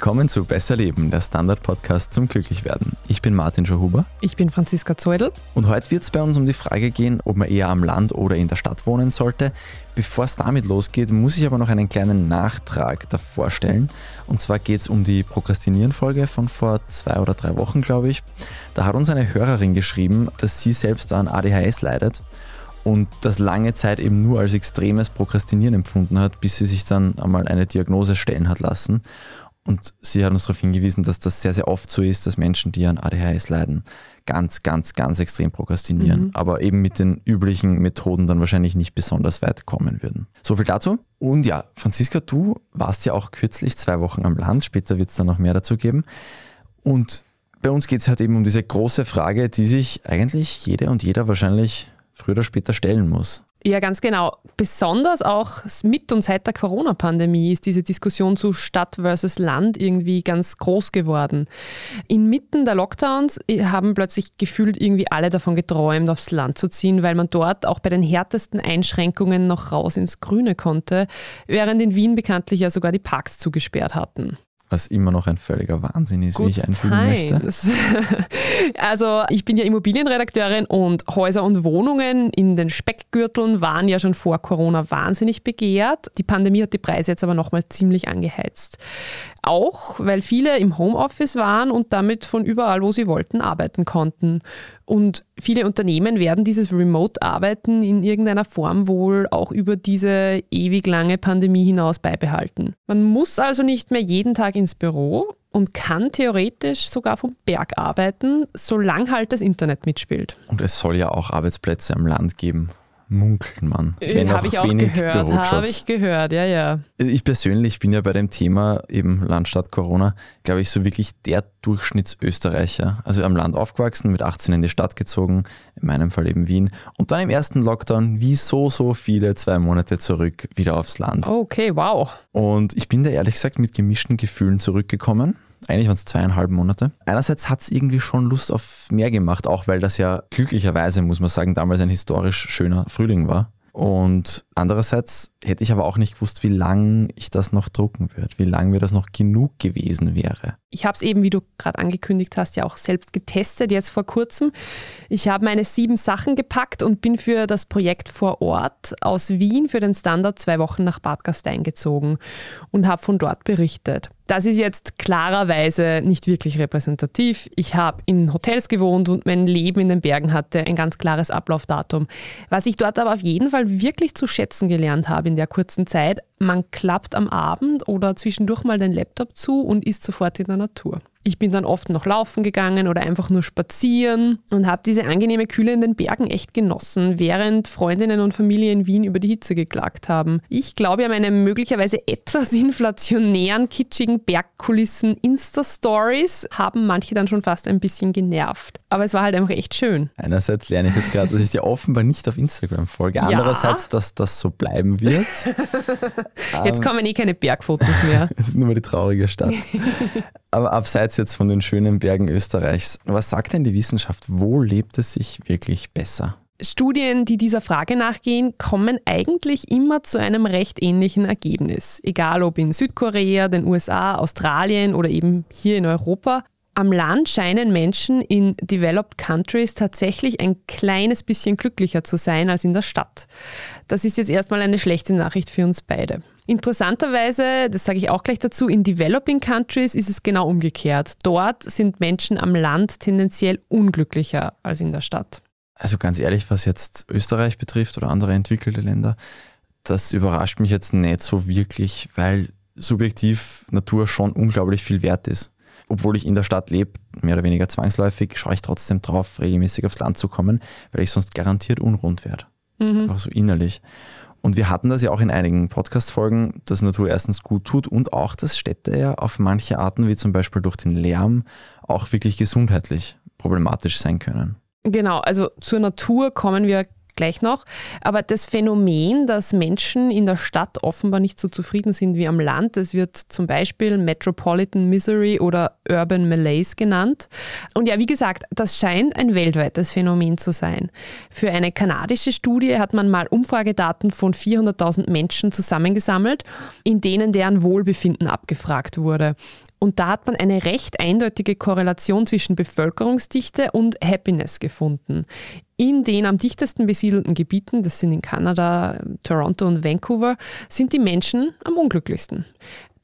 Willkommen zu Besser Leben, der Standard-Podcast zum Glücklichwerden. Ich bin Martin Schauhuber. Ich bin Franziska Zeudel. Und heute wird es bei uns um die Frage gehen, ob man eher am Land oder in der Stadt wohnen sollte. Bevor es damit losgeht, muss ich aber noch einen kleinen Nachtrag davor stellen. Und zwar geht es um die Prokrastinieren-Folge von vor zwei oder drei Wochen, glaube ich. Da hat uns eine Hörerin geschrieben, dass sie selbst an ADHS leidet und das lange Zeit eben nur als extremes Prokrastinieren empfunden hat, bis sie sich dann einmal eine Diagnose stellen hat lassen. Und sie hat uns darauf hingewiesen, dass das sehr, sehr oft so ist, dass Menschen, die an ADHS leiden, ganz, ganz, ganz extrem prokrastinieren, mhm. aber eben mit den üblichen Methoden dann wahrscheinlich nicht besonders weit kommen würden. So viel dazu. Und ja, Franziska, du warst ja auch kürzlich zwei Wochen am Land, später wird es dann noch mehr dazu geben. Und bei uns geht es halt eben um diese große Frage, die sich eigentlich jede und jeder wahrscheinlich früher oder später stellen muss. Ja, ganz genau. Besonders auch mit und seit der Corona-Pandemie ist diese Diskussion zu Stadt versus Land irgendwie ganz groß geworden. Inmitten der Lockdowns haben plötzlich gefühlt irgendwie alle davon geträumt, aufs Land zu ziehen, weil man dort auch bei den härtesten Einschränkungen noch raus ins Grüne konnte, während in Wien bekanntlich ja sogar die Parks zugesperrt hatten was immer noch ein völliger Wahnsinn ist, Good wie ich einfügen möchte. Also ich bin ja Immobilienredakteurin und Häuser und Wohnungen in den Speckgürteln waren ja schon vor Corona wahnsinnig begehrt. Die Pandemie hat die Preise jetzt aber nochmal ziemlich angeheizt. Auch weil viele im Homeoffice waren und damit von überall, wo sie wollten, arbeiten konnten. Und viele Unternehmen werden dieses Remote-Arbeiten in irgendeiner Form wohl auch über diese ewig lange Pandemie hinaus beibehalten. Man muss also nicht mehr jeden Tag ins Büro und kann theoretisch sogar vom Berg arbeiten, solange halt das Internet mitspielt. Und es soll ja auch Arbeitsplätze am Land geben munkelt man. Äh, habe ich auch gehört, habe ich gehört, ja, ja. Ich persönlich bin ja bei dem Thema eben Landstadt Corona, glaube ich, so wirklich der Durchschnittsösterreicher. Also am Land aufgewachsen, mit 18 in die Stadt gezogen, in meinem Fall eben Wien. Und dann im ersten Lockdown, wie so, so viele, zwei Monate zurück, wieder aufs Land. Okay, wow. Und ich bin da ehrlich gesagt mit gemischten Gefühlen zurückgekommen. Eigentlich waren es zweieinhalb Monate. Einerseits hat es irgendwie schon Lust auf mehr gemacht, auch weil das ja glücklicherweise, muss man sagen, damals ein historisch schöner Frühling war. Und andererseits hätte ich aber auch nicht gewusst, wie lange ich das noch drucken würde, wie lange mir das noch genug gewesen wäre. Ich habe es eben, wie du gerade angekündigt hast, ja auch selbst getestet, jetzt vor kurzem. Ich habe meine sieben Sachen gepackt und bin für das Projekt vor Ort aus Wien für den Standard zwei Wochen nach Bad Gastein gezogen und habe von dort berichtet. Das ist jetzt klarerweise nicht wirklich repräsentativ. Ich habe in Hotels gewohnt und mein Leben in den Bergen hatte ein ganz klares Ablaufdatum. Was ich dort aber auf jeden Fall wirklich zu schätzen gelernt habe in der kurzen Zeit, man klappt am Abend oder zwischendurch mal den Laptop zu und ist sofort in der Natur. Ich bin dann oft noch laufen gegangen oder einfach nur spazieren und habe diese angenehme Kühle in den Bergen echt genossen, während Freundinnen und Familie in Wien über die Hitze geklagt haben. Ich glaube, an meine möglicherweise etwas inflationären, kitschigen Bergkulissen Insta-Stories haben manche dann schon fast ein bisschen genervt. Aber es war halt einfach echt schön. Einerseits lerne ich jetzt gerade, dass ich dir offenbar nicht auf Instagram folge. Andererseits, ja. dass das so bleiben wird. jetzt kommen eh keine Bergfotos mehr. Es ist nur mal die traurige Stadt. Aber abseits jetzt von den schönen Bergen Österreichs, was sagt denn die Wissenschaft? Wo lebt es sich wirklich besser? Studien, die dieser Frage nachgehen, kommen eigentlich immer zu einem recht ähnlichen Ergebnis. Egal ob in Südkorea, den USA, Australien oder eben hier in Europa. Am Land scheinen Menschen in Developed Countries tatsächlich ein kleines bisschen glücklicher zu sein als in der Stadt. Das ist jetzt erstmal eine schlechte Nachricht für uns beide. Interessanterweise, das sage ich auch gleich dazu, in Developing Countries ist es genau umgekehrt. Dort sind Menschen am Land tendenziell unglücklicher als in der Stadt. Also ganz ehrlich, was jetzt Österreich betrifft oder andere entwickelte Länder, das überrascht mich jetzt nicht so wirklich, weil subjektiv Natur schon unglaublich viel wert ist obwohl ich in der Stadt lebe, mehr oder weniger zwangsläufig, schaue ich trotzdem drauf, regelmäßig aufs Land zu kommen, weil ich sonst garantiert unrund werde. Mhm. Einfach so innerlich. Und wir hatten das ja auch in einigen Podcast-Folgen, dass Natur erstens gut tut und auch, dass Städte ja auf manche Arten, wie zum Beispiel durch den Lärm, auch wirklich gesundheitlich problematisch sein können. Genau, also zur Natur kommen wir gleich noch. Aber das Phänomen, dass Menschen in der Stadt offenbar nicht so zufrieden sind wie am Land, das wird zum Beispiel Metropolitan Misery oder Urban Malaise genannt. Und ja, wie gesagt, das scheint ein weltweites Phänomen zu sein. Für eine kanadische Studie hat man mal Umfragedaten von 400.000 Menschen zusammengesammelt, in denen deren Wohlbefinden abgefragt wurde. Und da hat man eine recht eindeutige Korrelation zwischen Bevölkerungsdichte und Happiness gefunden. In den am dichtesten besiedelten Gebieten, das sind in Kanada, Toronto und Vancouver, sind die Menschen am unglücklichsten.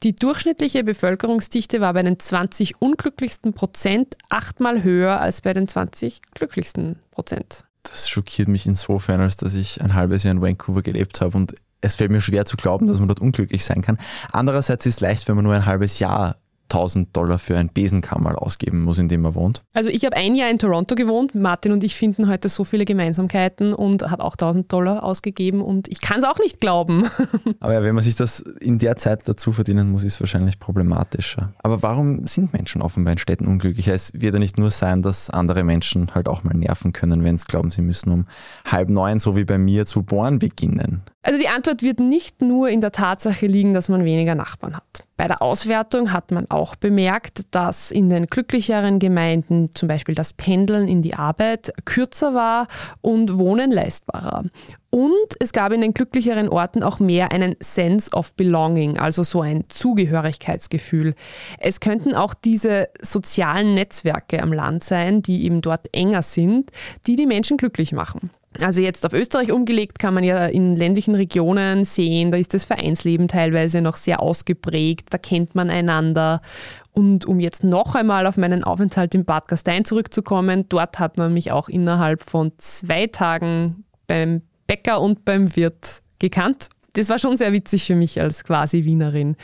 Die durchschnittliche Bevölkerungsdichte war bei den 20 unglücklichsten Prozent achtmal höher als bei den 20 glücklichsten Prozent. Das schockiert mich insofern, als dass ich ein halbes Jahr in Vancouver gelebt habe und es fällt mir schwer zu glauben, dass man dort unglücklich sein kann. Andererseits ist es leicht, wenn man nur ein halbes Jahr 1000 Dollar für ein Besenkammerl ausgeben muss, in dem er wohnt. Also ich habe ein Jahr in Toronto gewohnt. Martin und ich finden heute so viele Gemeinsamkeiten und habe auch 1000 Dollar ausgegeben und ich kann es auch nicht glauben. Aber ja, wenn man sich das in der Zeit dazu verdienen muss, ist es wahrscheinlich problematischer. Aber warum sind Menschen offenbar in Städten unglücklich? Es wird ja nicht nur sein, dass andere Menschen halt auch mal nerven können, wenn sie glauben, sie müssen um halb neun, so wie bei mir, zu bohren beginnen. Also die Antwort wird nicht nur in der Tatsache liegen, dass man weniger Nachbarn hat. Bei der Auswertung hat man auch bemerkt, dass in den glücklicheren Gemeinden zum Beispiel das Pendeln in die Arbeit kürzer war und Wohnen leistbarer. Und es gab in den glücklicheren Orten auch mehr einen Sense of Belonging, also so ein Zugehörigkeitsgefühl. Es könnten auch diese sozialen Netzwerke am Land sein, die eben dort enger sind, die die Menschen glücklich machen. Also jetzt auf Österreich umgelegt kann man ja in ländlichen Regionen sehen, da ist das Vereinsleben teilweise noch sehr ausgeprägt, da kennt man einander. Und um jetzt noch einmal auf meinen Aufenthalt in Bad Gastein zurückzukommen, dort hat man mich auch innerhalb von zwei Tagen beim Bäcker und beim Wirt gekannt das war schon sehr witzig für mich als quasi Wienerin.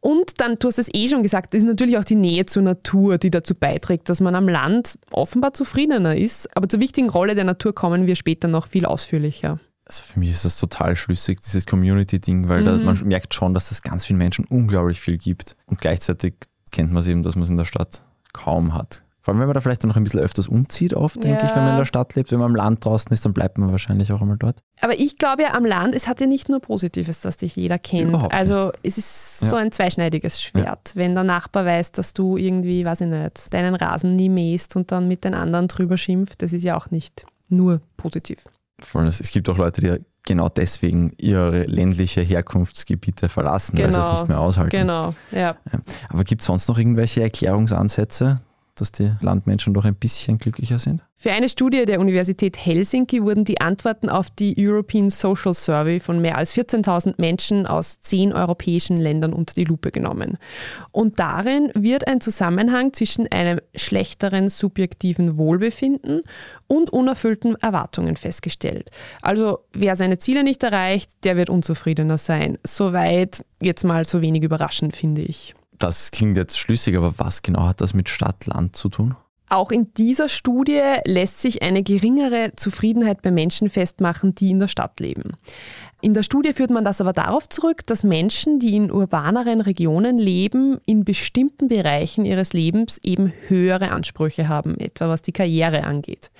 Und dann, du hast es eh schon gesagt, das ist natürlich auch die Nähe zur Natur, die dazu beiträgt, dass man am Land offenbar zufriedener ist. Aber zur wichtigen Rolle der Natur kommen wir später noch viel ausführlicher. Also für mich ist das total schlüssig, dieses Community-Ding, weil mhm. da, man merkt schon, dass es ganz vielen Menschen unglaublich viel gibt. Und gleichzeitig kennt man es eben, dass man es in der Stadt kaum hat. Vor allem, wenn man da vielleicht noch ein bisschen öfters umzieht, oft, denke ja. ich, wenn man in der Stadt lebt. Wenn man am Land draußen ist, dann bleibt man wahrscheinlich auch einmal dort. Aber ich glaube ja, am Land, es hat ja nicht nur Positives, dass dich jeder kennt. Überhaupt also nicht. es ist ja. so ein zweischneidiges Schwert. Ja. Wenn der Nachbar weiß, dass du irgendwie, weiß ich nicht, deinen Rasen nie mähst und dann mit den anderen drüber schimpft, das ist ja auch nicht nur positiv. Vor allem, es gibt auch Leute, die genau deswegen ihre ländliche Herkunftsgebiete verlassen, genau. weil sie es nicht mehr aushalten. Genau, ja. Aber gibt es sonst noch irgendwelche Erklärungsansätze, dass die Landmenschen doch ein bisschen glücklicher sind? Für eine Studie der Universität Helsinki wurden die Antworten auf die European Social Survey von mehr als 14.000 Menschen aus zehn europäischen Ländern unter die Lupe genommen. Und darin wird ein Zusammenhang zwischen einem schlechteren subjektiven Wohlbefinden und unerfüllten Erwartungen festgestellt. Also wer seine Ziele nicht erreicht, der wird unzufriedener sein. Soweit jetzt mal so wenig überraschend, finde ich. Das klingt jetzt schlüssig, aber was genau hat das mit Stadt-Land zu tun? Auch in dieser Studie lässt sich eine geringere Zufriedenheit bei Menschen festmachen, die in der Stadt leben. In der Studie führt man das aber darauf zurück, dass Menschen, die in urbaneren Regionen leben, in bestimmten Bereichen ihres Lebens eben höhere Ansprüche haben, etwa was die Karriere angeht.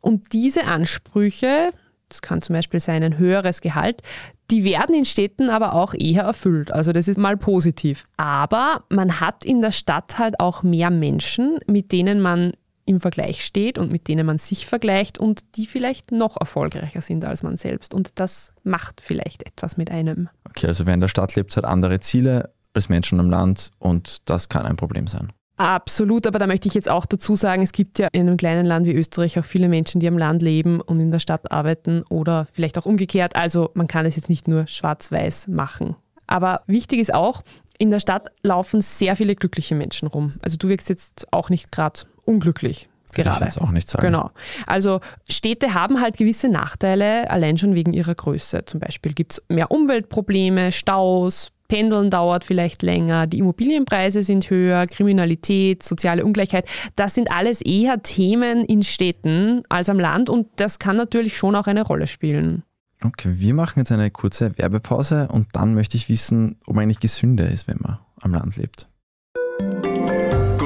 Und diese Ansprüche, das kann zum Beispiel sein ein höheres Gehalt, die werden in Städten aber auch eher erfüllt. Also das ist mal positiv. Aber man hat in der Stadt halt auch mehr Menschen, mit denen man im Vergleich steht und mit denen man sich vergleicht und die vielleicht noch erfolgreicher sind als man selbst. Und das macht vielleicht etwas mit einem. Okay, also wer in der Stadt lebt, hat andere Ziele als Menschen am Land und das kann ein Problem sein. Absolut, aber da möchte ich jetzt auch dazu sagen, es gibt ja in einem kleinen Land wie Österreich auch viele Menschen, die am Land leben und in der Stadt arbeiten oder vielleicht auch umgekehrt. Also man kann es jetzt nicht nur schwarz-weiß machen. Aber wichtig ist auch, in der Stadt laufen sehr viele glückliche Menschen rum. Also du wirkst jetzt auch nicht gerade unglücklich. Gerade. Ich jetzt auch nicht sagen. Genau. Also Städte haben halt gewisse Nachteile, allein schon wegen ihrer Größe. Zum Beispiel gibt es mehr Umweltprobleme, Staus, Pendeln dauert vielleicht länger, die Immobilienpreise sind höher, Kriminalität, soziale Ungleichheit. Das sind alles eher Themen in Städten als am Land und das kann natürlich schon auch eine Rolle spielen. Okay, wir machen jetzt eine kurze Werbepause und dann möchte ich wissen, ob man eigentlich gesünder ist, wenn man am Land lebt.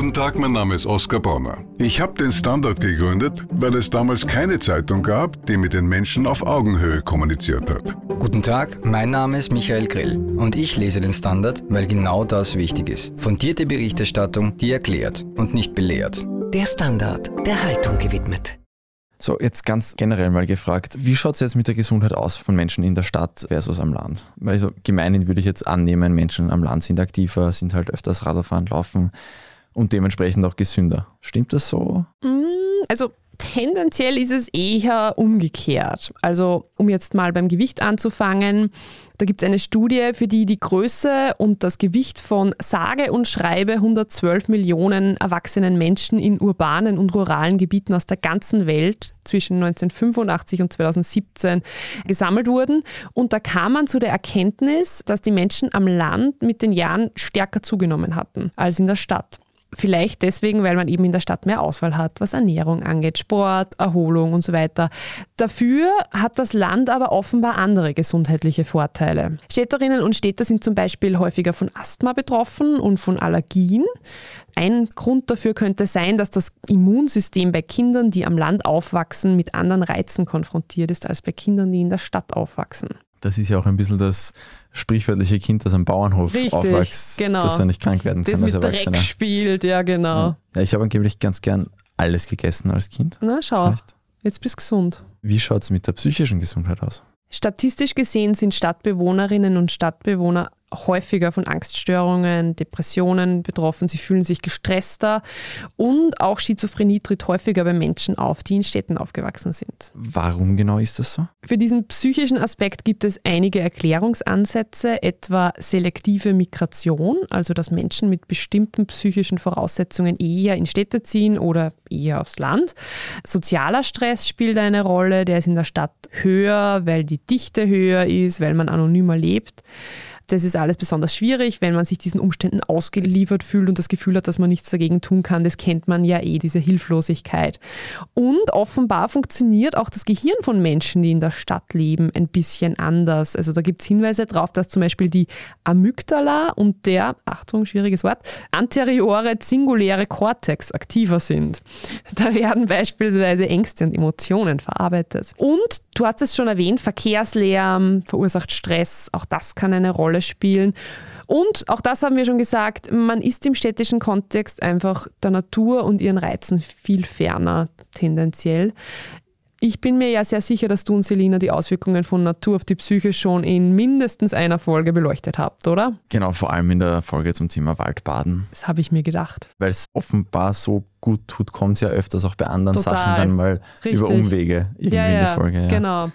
Guten Tag, mein Name ist Oskar Bonner. Ich habe den Standard gegründet, weil es damals keine Zeitung gab, die mit den Menschen auf Augenhöhe kommuniziert hat. Guten Tag, mein Name ist Michael Grill und ich lese den Standard, weil genau das wichtig ist. Fundierte Berichterstattung, die erklärt und nicht belehrt. Der Standard, der Haltung gewidmet. So, jetzt ganz generell mal gefragt, wie schaut es jetzt mit der Gesundheit aus von Menschen in der Stadt versus am Land? Weil so gemeinhin würde ich jetzt annehmen, Menschen am Land sind aktiver, sind halt öfters Radfahren, laufen und dementsprechend auch gesünder. Stimmt das so? Mm, also tendenziell ist es eher umgekehrt. Also um jetzt mal beim Gewicht anzufangen, da gibt es eine Studie, für die die Größe und das Gewicht von sage und schreibe 112 Millionen erwachsenen Menschen in urbanen und ruralen Gebieten aus der ganzen Welt zwischen 1985 und 2017 gesammelt wurden. Und da kam man zu der Erkenntnis, dass die Menschen am Land mit den Jahren stärker zugenommen hatten als in der Stadt. Vielleicht deswegen, weil man eben in der Stadt mehr Auswahl hat, was Ernährung angeht, Sport, Erholung und so weiter. Dafür hat das Land aber offenbar andere gesundheitliche Vorteile. Städterinnen und Städter sind zum Beispiel häufiger von Asthma betroffen und von Allergien. Ein Grund dafür könnte sein, dass das Immunsystem bei Kindern, die am Land aufwachsen, mit anderen Reizen konfrontiert ist als bei Kindern, die in der Stadt aufwachsen. Das ist ja auch ein bisschen das sprichwörtliche Kind, das am Bauernhof Richtig, aufwächst, genau. dass er nicht krank werden kann Das als mit Erwachsener. Dreck spielt, ja genau. Ja, ich habe angeblich ganz gern alles gegessen als Kind. Na schau, Vielleicht. jetzt bist du gesund. Wie schaut es mit der psychischen Gesundheit aus? Statistisch gesehen sind Stadtbewohnerinnen und Stadtbewohner häufiger von Angststörungen, Depressionen betroffen. Sie fühlen sich gestresster und auch Schizophrenie tritt häufiger bei Menschen auf, die in Städten aufgewachsen sind. Warum genau ist das so? Für diesen psychischen Aspekt gibt es einige Erklärungsansätze, etwa selektive Migration, also dass Menschen mit bestimmten psychischen Voraussetzungen eher in Städte ziehen oder eher aufs Land. Sozialer Stress spielt eine Rolle, der ist in der Stadt höher, weil die Dichte höher ist, weil man anonymer lebt. Das ist alles besonders schwierig, wenn man sich diesen Umständen ausgeliefert fühlt und das Gefühl hat, dass man nichts dagegen tun kann. Das kennt man ja eh, diese Hilflosigkeit. Und offenbar funktioniert auch das Gehirn von Menschen, die in der Stadt leben, ein bisschen anders. Also da gibt es Hinweise darauf, dass zum Beispiel die Amygdala und der, Achtung, schwieriges Wort, anteriore singuläre Kortex aktiver sind. Da werden beispielsweise Ängste und Emotionen verarbeitet. Und du hast es schon erwähnt, Verkehrslärm verursacht Stress. Auch das kann eine Rolle spielen. Und auch das haben wir schon gesagt, man ist im städtischen Kontext einfach der Natur und ihren Reizen viel ferner tendenziell. Ich bin mir ja sehr sicher, dass du und Selina die Auswirkungen von Natur auf die Psyche schon in mindestens einer Folge beleuchtet habt, oder? Genau, vor allem in der Folge zum Thema Waldbaden. Das habe ich mir gedacht. Weil es offenbar so gut tut, kommt es ja öfters auch bei anderen Total. Sachen dann mal Richtig. über Umwege irgendwie Ja, in ja, der Folge. Ja. genau.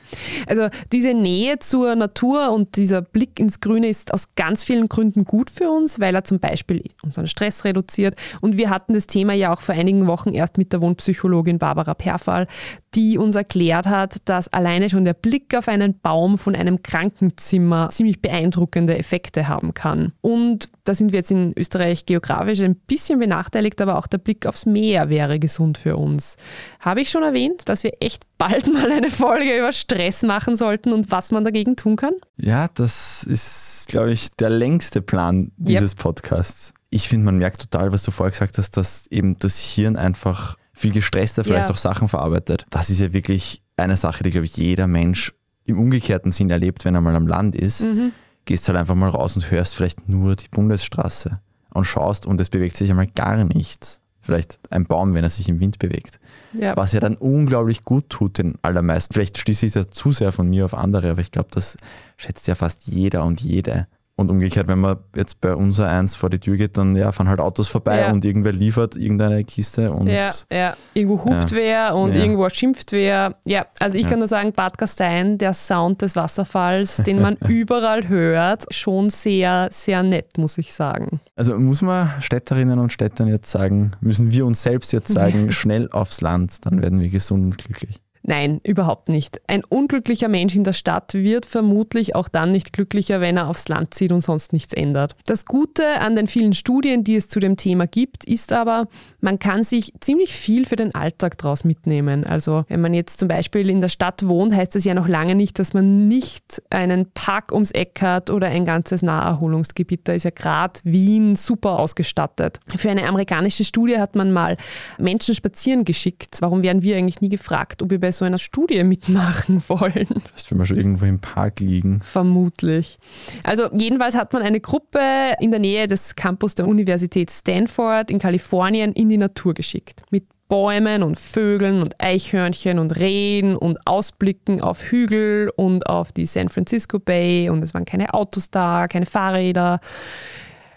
Also diese Nähe zur Natur und dieser Blick ins Grüne ist aus ganz vielen Gründen gut für uns, weil er zum Beispiel unseren Stress reduziert. Und wir hatten das Thema ja auch vor einigen Wochen erst mit der Wohnpsychologin Barbara Perfall, die uns erklärt hat, dass alleine schon der Blick auf einen Baum von einem Krankenzimmer ziemlich beeindruckende Effekte haben kann. Und da sind wir jetzt in Österreich geografisch ein bisschen benachteiligt, aber auch der Blick aufs Meer wäre gesund für uns. Habe ich schon erwähnt, dass wir echt bald mal eine Folge über Stress machen sollten und was man dagegen tun kann? Ja, das ist, glaube ich, der längste Plan dieses Podcasts. Ich finde, man merkt total, was du vorher gesagt hast, dass eben das Hirn einfach viel gestresster vielleicht Ja. auch Sachen verarbeitet. Das ist ja wirklich eine Sache, die, glaube ich, jeder Mensch im umgekehrten Sinn erlebt, wenn er mal am Land ist. Mhm. Gehst halt einfach mal raus und hörst vielleicht nur die Bundesstraße und schaust und es bewegt sich einmal gar nichts. Vielleicht ein Baum, wenn er sich im Wind bewegt. Ja. Was ja dann unglaublich gut tut den allermeisten. Vielleicht schließe ich da zu sehr von mir auf andere, aber ich glaube, das schätzt ja fast jeder und jede. Und umgekehrt, wenn man jetzt bei unser eins vor die Tür geht, dann ja, fahren halt Autos vorbei Ja. und irgendwer liefert irgendeine Kiste und Ja, ja. Irgendwo hupt Ja. wer und Ja. irgendwo schimpft wer. Ja, also ich kann nur sagen, Bad Gastein, der Sound des Wasserfalls, den man überall hört, schon sehr, sehr nett, muss ich sagen. Also muss man Städterinnen und Städtern jetzt sagen, müssen wir uns selbst jetzt sagen, schnell aufs Land, dann werden wir gesund und glücklich. Nein, überhaupt nicht. Ein unglücklicher Mensch in der Stadt wird vermutlich auch dann nicht glücklicher, wenn er aufs Land zieht und sonst nichts ändert. Das Gute an den vielen Studien, die es zu dem Thema gibt, ist aber, man kann sich ziemlich viel für den Alltag daraus mitnehmen. Also wenn man jetzt zum Beispiel in der Stadt wohnt, heißt das ja noch lange nicht, dass man nicht einen Park ums Eck hat oder ein ganzes Naherholungsgebiet. Da ist ja gerade Wien super ausgestattet. Für eine amerikanische Studie hat man mal Menschen spazieren geschickt. Warum werden wir eigentlich nie gefragt, ob wir bei so einer Studie mitmachen wollen? Vielleicht, wenn wir schon irgendwo im Park liegen. Vermutlich. Also jedenfalls hat man eine Gruppe in der Nähe des Campus der Universität Stanford in Kalifornien in die Natur geschickt. Mit Bäumen und Vögeln und Eichhörnchen und Rehen und Ausblicken auf Hügel und auf die San Francisco Bay und es waren keine Autos da, keine Fahrräder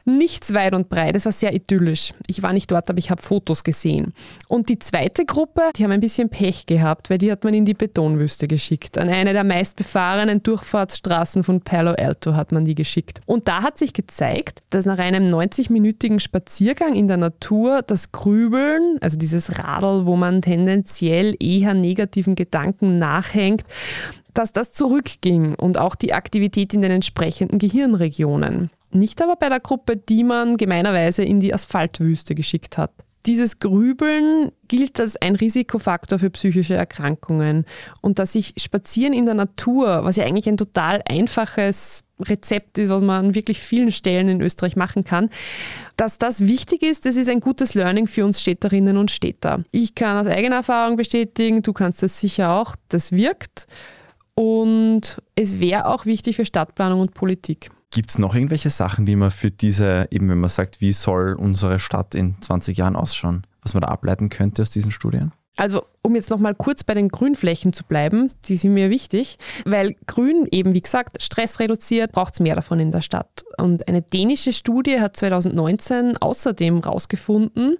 nichts weit und breit. Es war sehr idyllisch. Ich war nicht dort, aber ich habe Fotos gesehen. Und die zweite Gruppe, die haben ein bisschen Pech gehabt, weil die hat man in die Betonwüste geschickt. An eine der meistbefahrenen Durchfahrtsstraßen von Palo Alto hat man die geschickt. Und da hat sich gezeigt, dass nach einem 90-minütigen Spaziergang in der Natur das Grübeln, also dieses Radl, wo man tendenziell eher negativen Gedanken nachhängt, dass das zurückging und auch die Aktivität in den entsprechenden Gehirnregionen. Nicht aber bei der Gruppe, die man gemeinerweise in die Asphaltwüste geschickt hat. Dieses Grübeln gilt als ein Risikofaktor für psychische Erkrankungen und dass sich Spazieren in der Natur, was ja eigentlich ein total einfaches Rezept ist, was man an wirklich vielen Stellen in Österreich machen kann, dass das wichtig ist, das ist ein gutes Learning für uns Städterinnen und Städter. Ich kann aus eigener Erfahrung bestätigen, du kannst das sicher auch, das wirkt und es wäre auch wichtig für Stadtplanung und Politik. Gibt es noch irgendwelche Sachen, die man für diese, eben wenn man sagt, wie soll unsere Stadt in 20 Jahren ausschauen, was man da ableiten könnte aus diesen Studien? Also, um jetzt nochmal kurz bei den Grünflächen zu bleiben, die sind mir wichtig, weil Grün eben, wie gesagt, Stress reduziert, braucht es mehr davon in der Stadt. Und eine dänische Studie hat 2019 außerdem herausgefunden,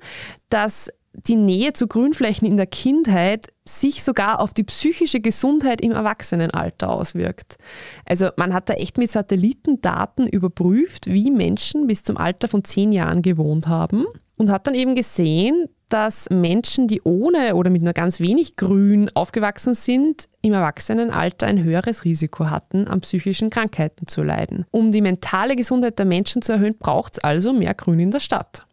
dass die Nähe zu Grünflächen in der Kindheit sich sogar auf die psychische Gesundheit im Erwachsenenalter auswirkt. Also man hat da echt mit Satellitendaten überprüft, wie Menschen bis zum Alter von zehn Jahren gewohnt haben und hat dann eben gesehen, dass Menschen, die ohne oder mit nur ganz wenig Grün aufgewachsen sind, im Erwachsenenalter ein höheres Risiko hatten, an psychischen Krankheiten zu leiden. Um die mentale Gesundheit der Menschen zu erhöhen, braucht es also mehr Grün in der Stadt.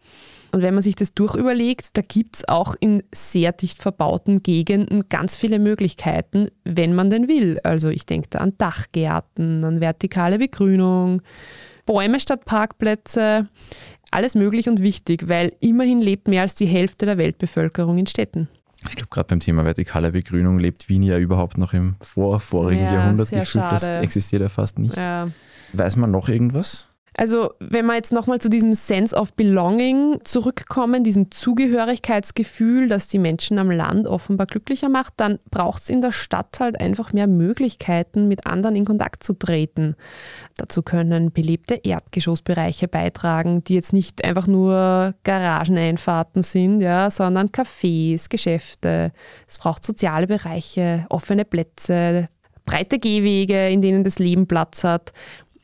Und wenn man sich das durchüberlegt, da gibt es auch in sehr dicht verbauten Gegenden ganz viele Möglichkeiten, wenn man denn will. Also ich denke da an Dachgärten, an vertikale Begrünung, Bäume statt Parkplätze. Alles möglich und wichtig, weil immerhin lebt mehr als die Hälfte der Weltbevölkerung in Städten. Ich glaube, gerade beim Thema vertikale Begrünung lebt Wien ja überhaupt noch im vorvorigen ja, Jahrhundert gefühlt. Das existiert ja fast nicht. Ja. Weiß man noch irgendwas? Also wenn wir jetzt nochmal zu diesem Sense of Belonging zurückkommen, diesem Zugehörigkeitsgefühl, das die Menschen am Land offenbar glücklicher macht, dann braucht es in der Stadt halt einfach mehr Möglichkeiten, mit anderen in Kontakt zu treten. Dazu können belebte Erdgeschossbereiche beitragen, die jetzt nicht einfach nur Garageneinfahrten sind, ja, sondern Cafés, Geschäfte. Es braucht soziale Bereiche, offene Plätze, breite Gehwege, in denen das Leben Platz hat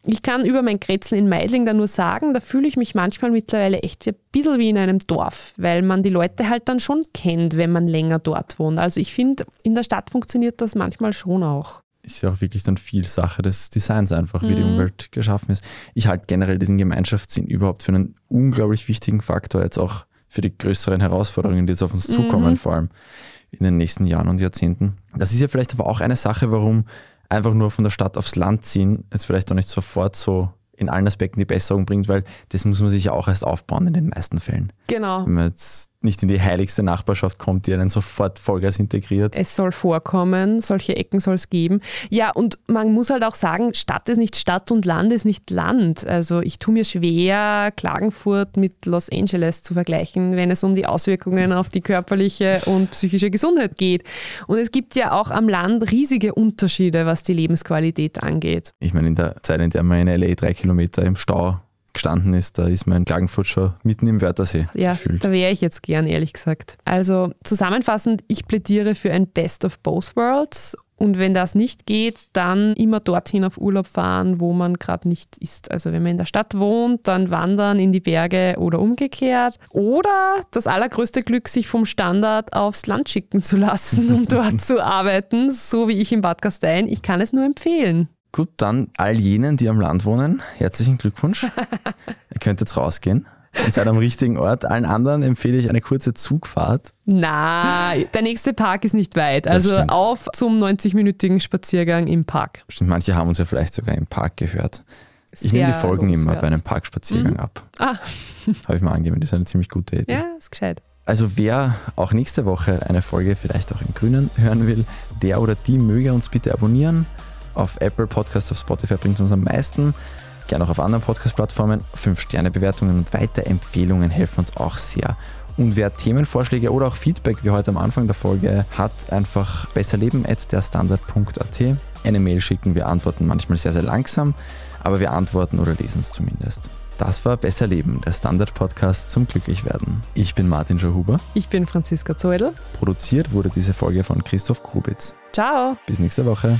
ich kann über mein Kretzel in Meidling da nur sagen, da fühle ich mich manchmal mittlerweile echt ein bisschen wie in einem Dorf, weil man die Leute halt dann schon kennt, wenn man länger dort wohnt. Also ich finde, in der Stadt funktioniert das manchmal schon auch. Ist ja auch wirklich dann viel Sache des Designs einfach, wie mhm. die Umwelt geschaffen ist. Ich halte generell diesen Gemeinschaftssinn überhaupt für einen unglaublich wichtigen Faktor, jetzt auch für die größeren Herausforderungen, die jetzt auf uns mhm. zukommen, vor allem in den nächsten Jahren und Jahrzehnten. Das ist ja vielleicht aber auch eine Sache, warum einfach nur von der Stadt aufs Land ziehen jetzt vielleicht auch nicht sofort so in allen Aspekten die Besserung bringt, weil das muss man sich ja auch erst aufbauen in den meisten Fällen. Genau. Wenn man jetzt nicht in die heiligste Nachbarschaft kommt, die einen sofort Vollgas integriert. Es soll vorkommen, solche Ecken soll es geben. Ja, und man muss halt auch sagen, Stadt ist nicht Stadt und Land ist nicht Land. Also ich tue mir schwer, Klagenfurt mit Los Angeles zu vergleichen, wenn es um die Auswirkungen auf die körperliche und psychische Gesundheit geht. Und es gibt ja auch am Land riesige Unterschiede, was die Lebensqualität angeht. Ich meine, in der Zeit, in der man in LA drei Kilometer im Stau gestanden ist, da ist mein Klagenfurt schon mitten im Wörthersee. Ja, gefühlt. da wäre ich jetzt gern, ehrlich gesagt. Also zusammenfassend, ich plädiere für ein Best of Both Worlds. Und wenn das nicht geht, dann immer dorthin auf Urlaub fahren, wo man gerade nicht ist. Also wenn man in der Stadt wohnt, dann wandern in die Berge oder umgekehrt. Oder das allergrößte Glück, sich vom Standard aufs Land schicken zu lassen, um dort zu arbeiten, so wie ich in Bad Gastein. Ich kann es nur empfehlen. Gut, dann all jenen, die am Land wohnen, herzlichen Glückwunsch. Ihr könnt jetzt rausgehen und seid am richtigen Ort. Allen anderen empfehle ich eine kurze Zugfahrt. Na, der nächste Park ist nicht weit. Das also stimmt. auf zum 90-minütigen Spaziergang im Park. Stimmt, manche haben uns ja vielleicht sogar im Park gehört. Ich nehme die Folgen immer bei einem Parkspaziergang mhm. ab. Ah. Habe ich mal angegeben, das ist eine ziemlich gute Idee. Ja, ist gescheit. Also wer auch nächste Woche eine Folge vielleicht auch im Grünen hören will, der oder die möge uns bitte abonnieren auf Apple Podcasts, auf Spotify bringt uns am meisten. Gerne auch auf anderen Podcast-Plattformen. Fünf Sterne Bewertungen und weitere Empfehlungen helfen uns auch sehr. Und wer Themenvorschläge oder auch Feedback wie heute am Anfang der Folge hat, einfach besserleben.derstandard.at eine Mail schicken. Wir antworten manchmal sehr, sehr langsam, aber wir antworten oder lesen es zumindest. Das war Besser Leben, der Standard-Podcast zum Glücklichwerden. Ich bin Martin Schauhuber. Ich bin Franziska Zoedl. Produziert wurde diese Folge von Christoph Grubitz. Ciao. Bis nächste Woche.